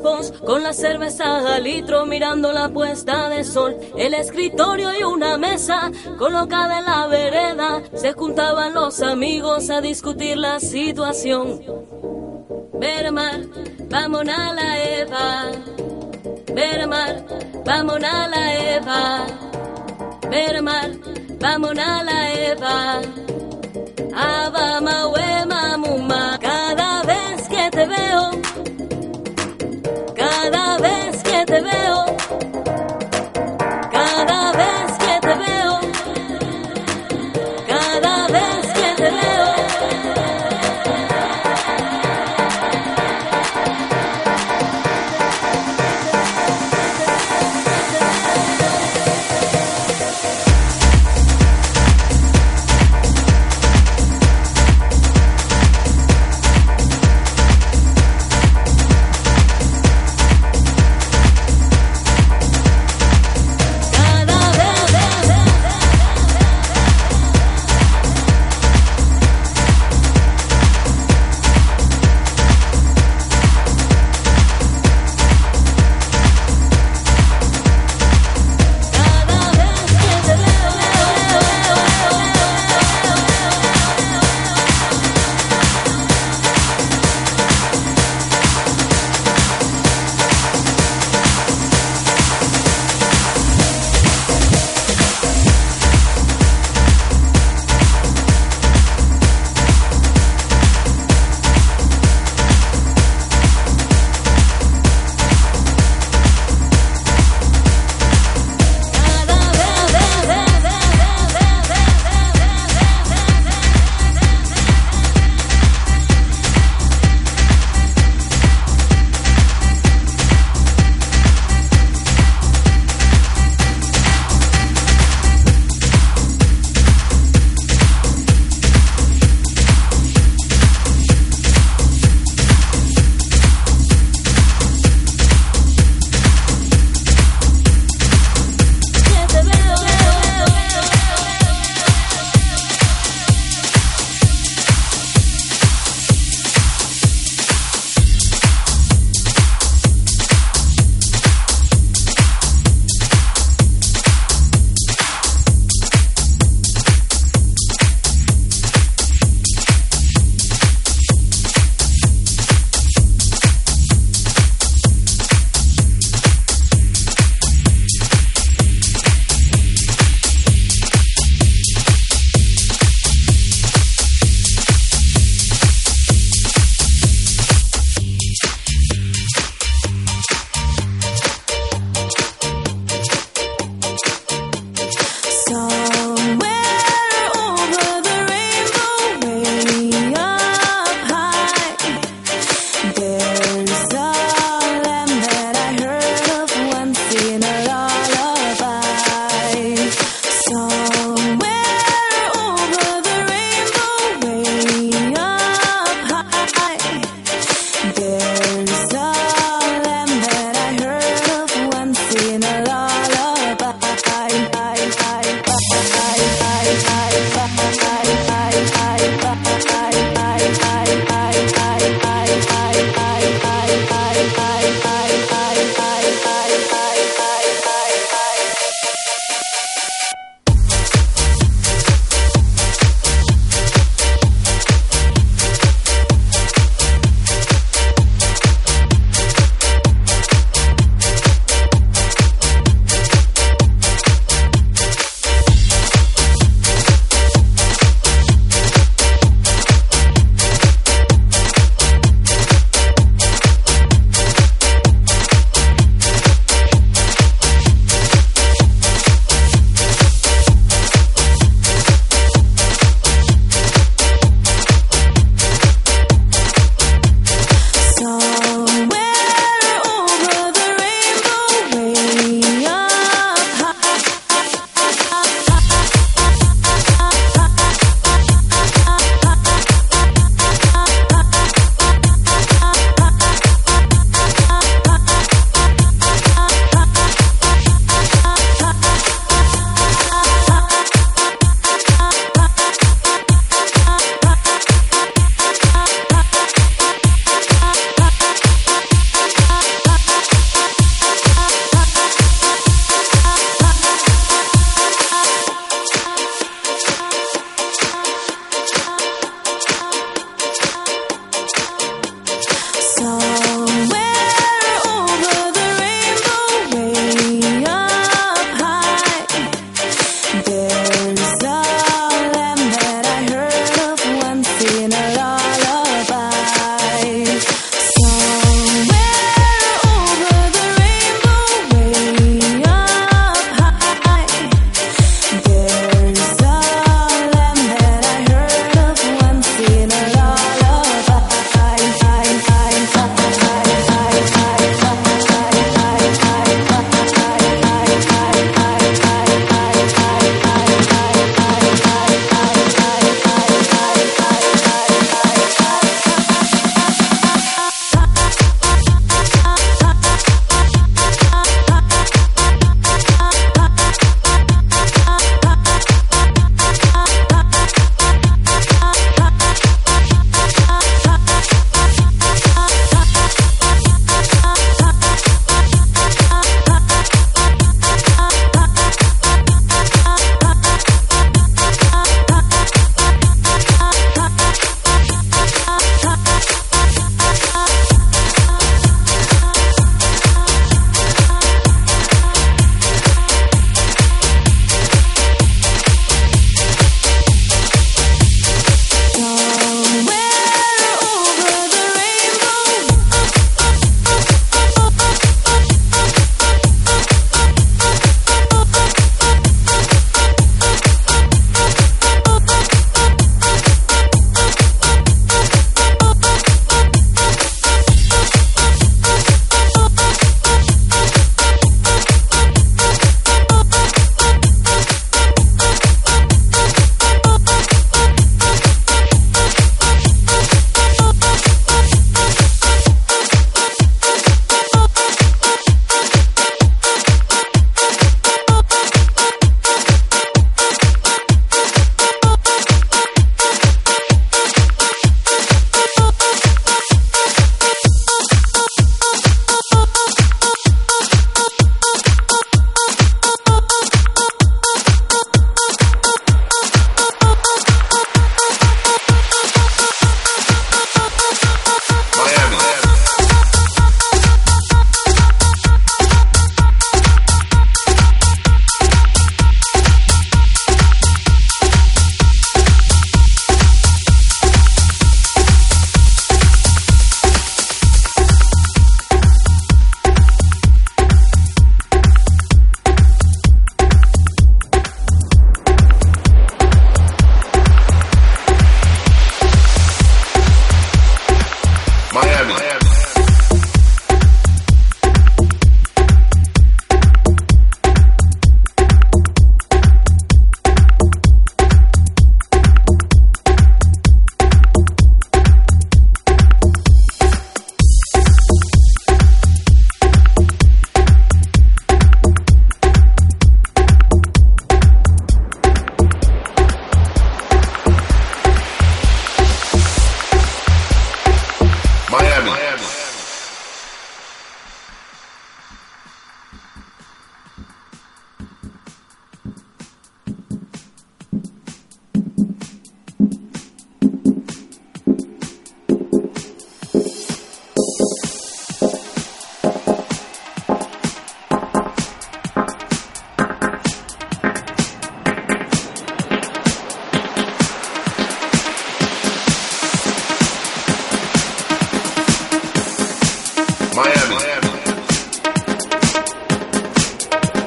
con la cerveza al litro, mirando la puesta de sol. El escritorio y una mesa colocada en la vereda, se juntaban los amigos a discutir la situación. Ver mar, vamos a la Eva. Ver mar, vamos a la Eva. Ver mar, vamos a la Eva. Aba, maue, mamuma. Veo,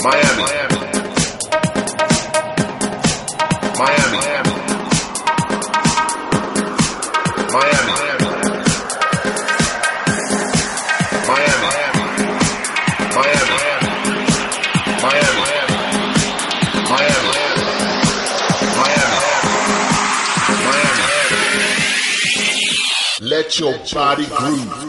Miami. Miami. Miami. Miami. Miami. Miami. Miami. Miami. Miami. Miami. Let your body groove.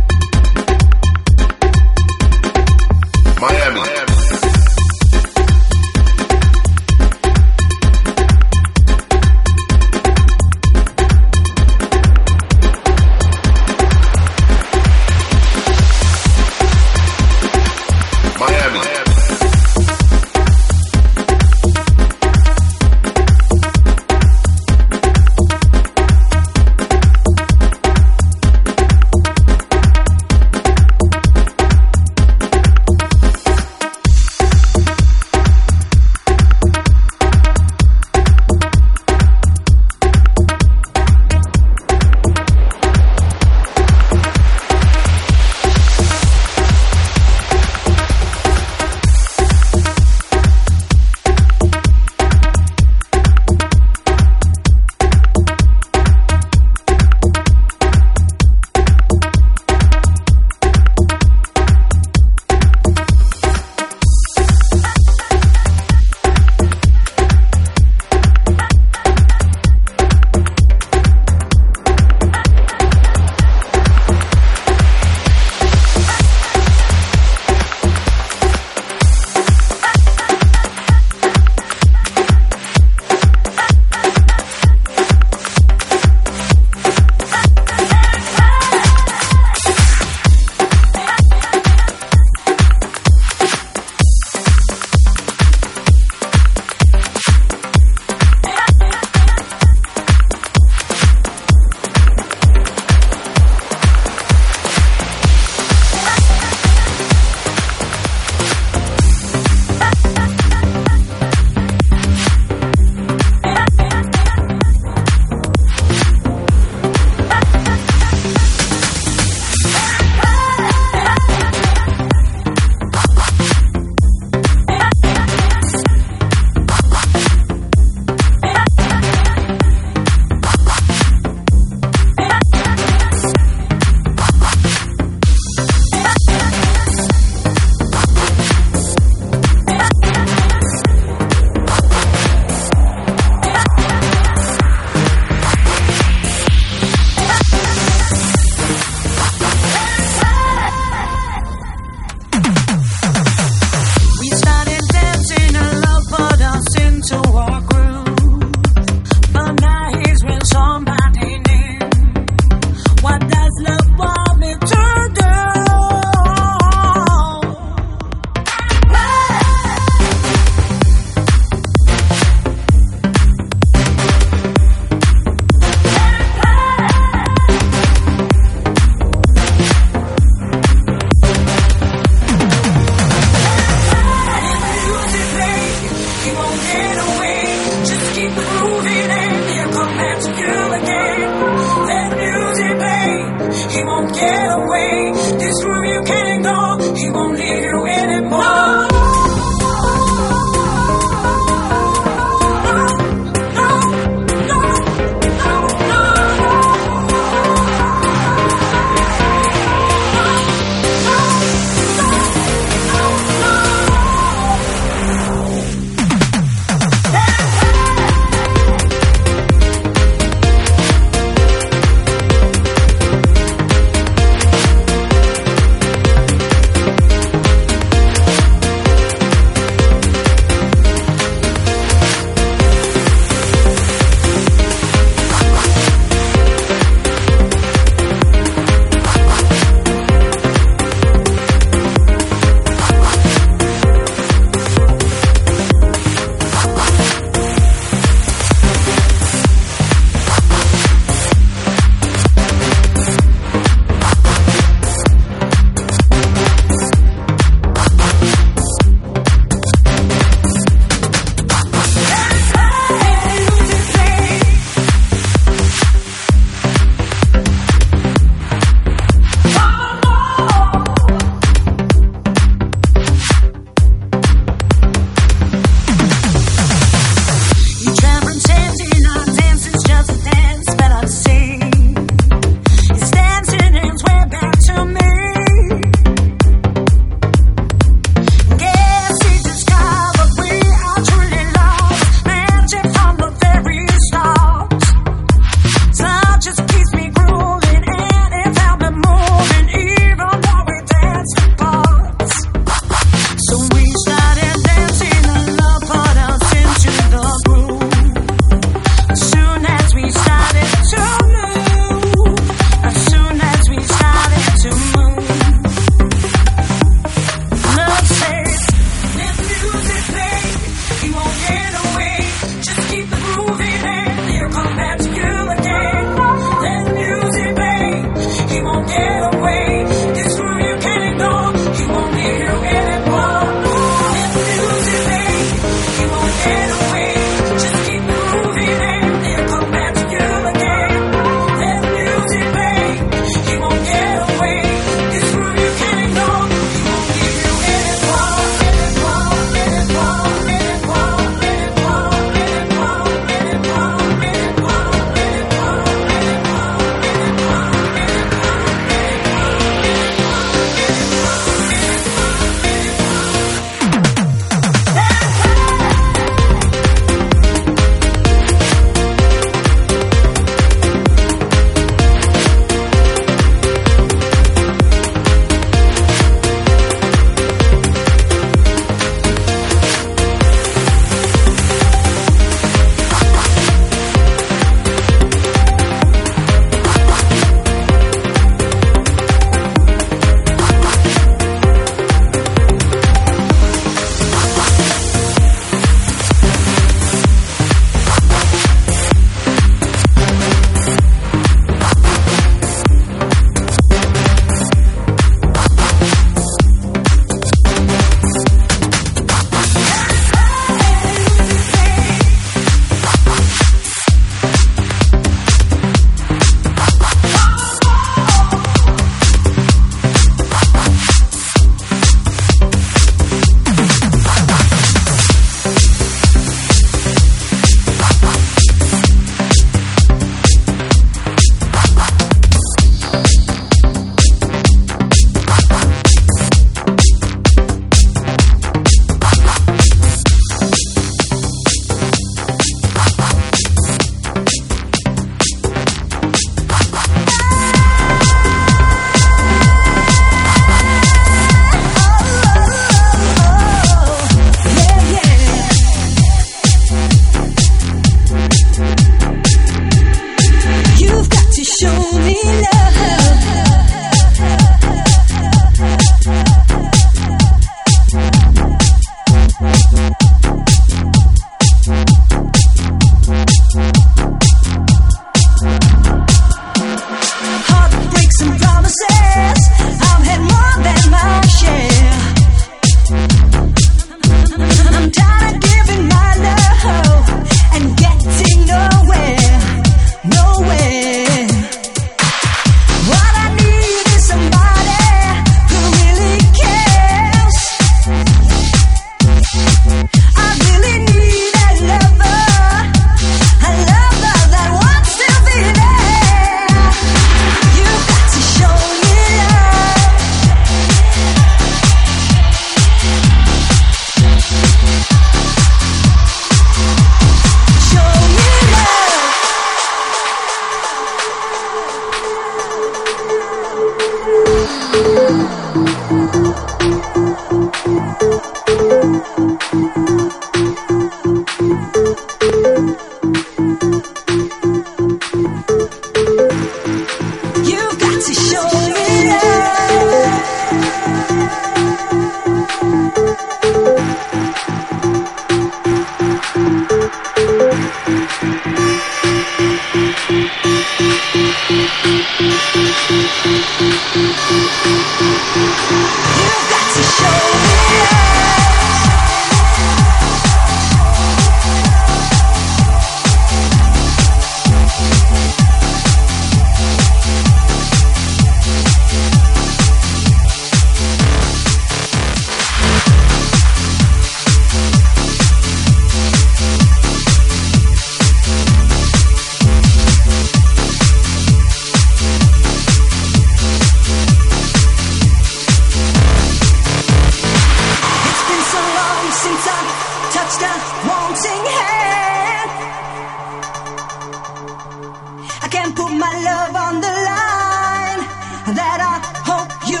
that I hope you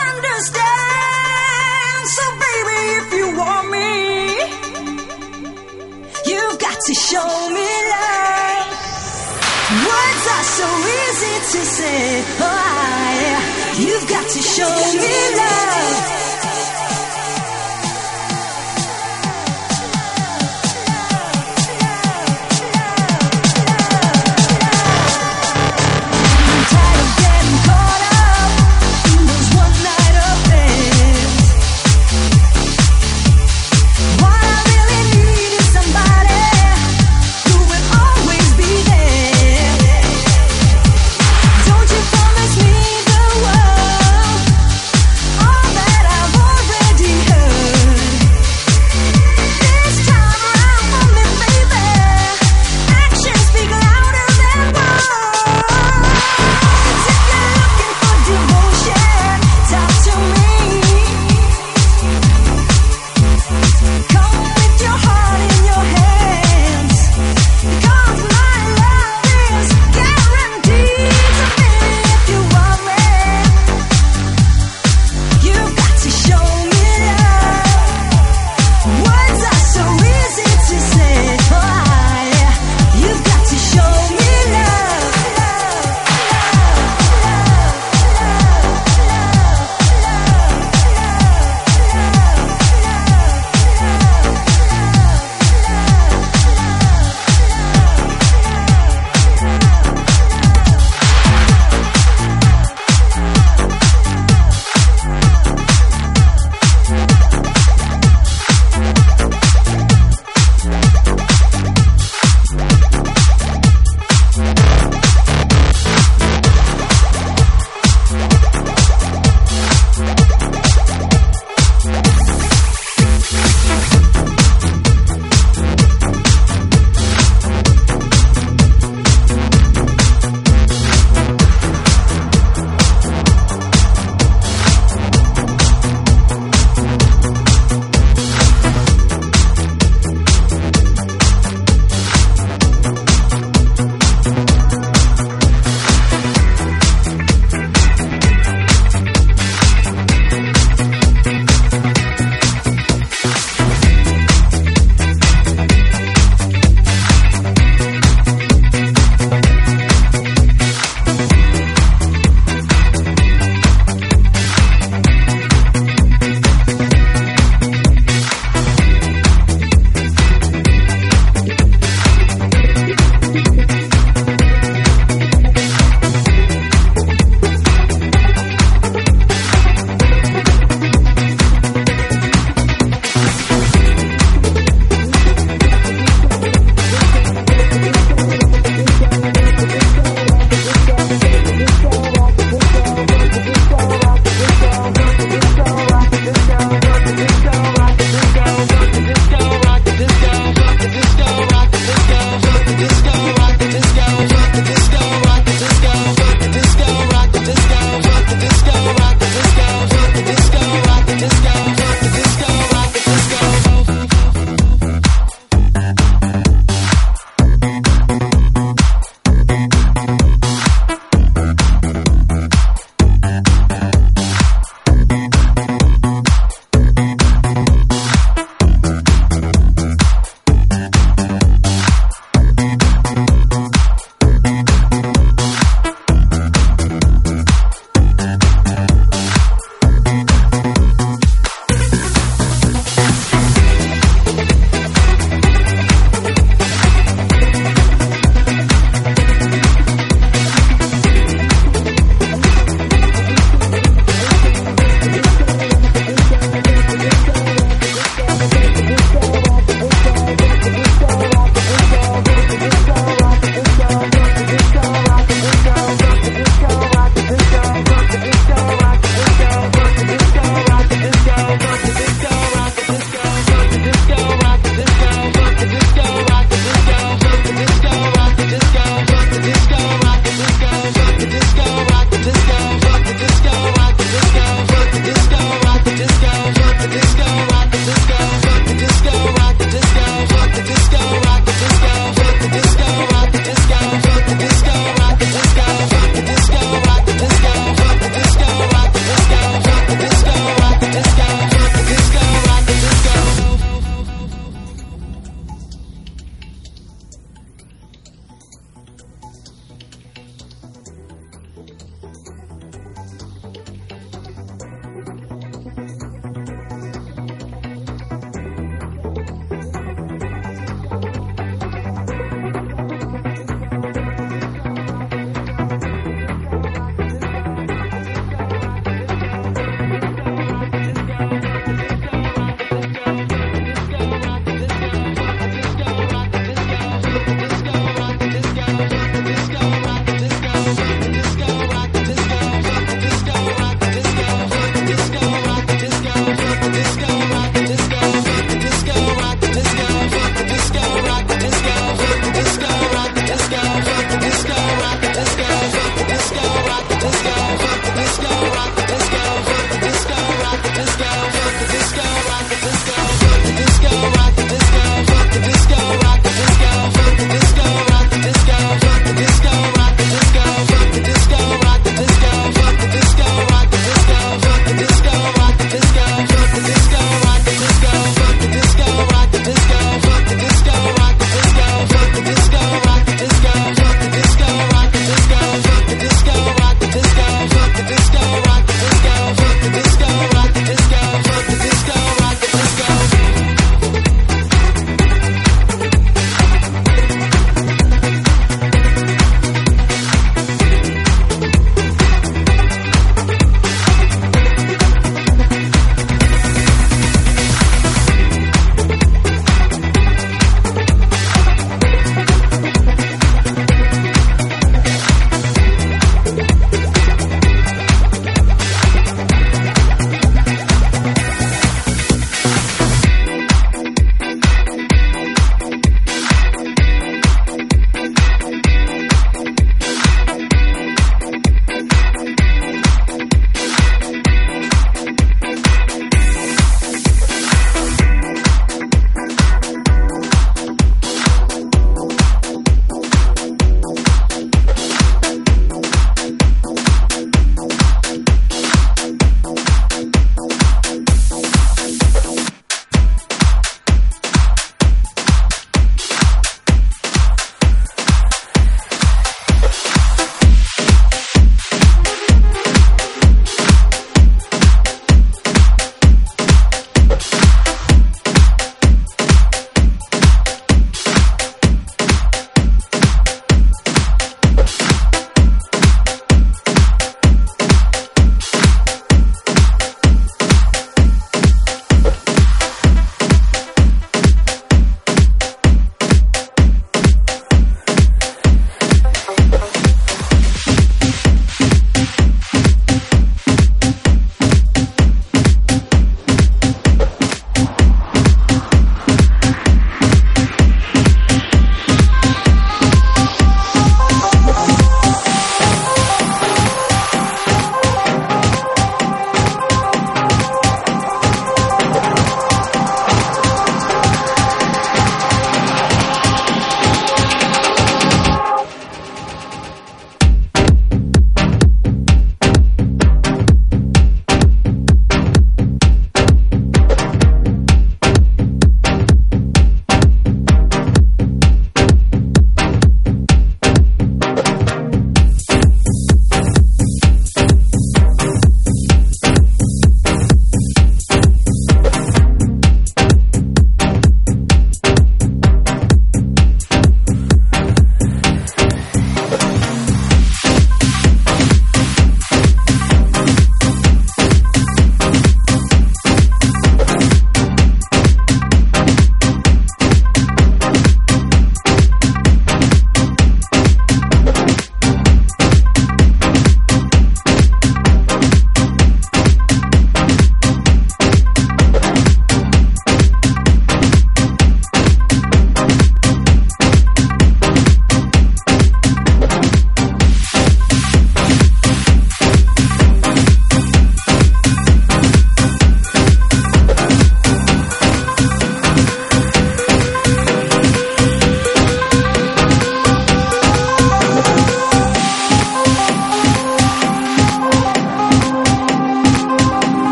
understand. So, baby, if you want me, you've got to show me love. Words are so easy to say. but I, you've got to show me love.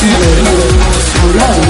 Cibermúsica.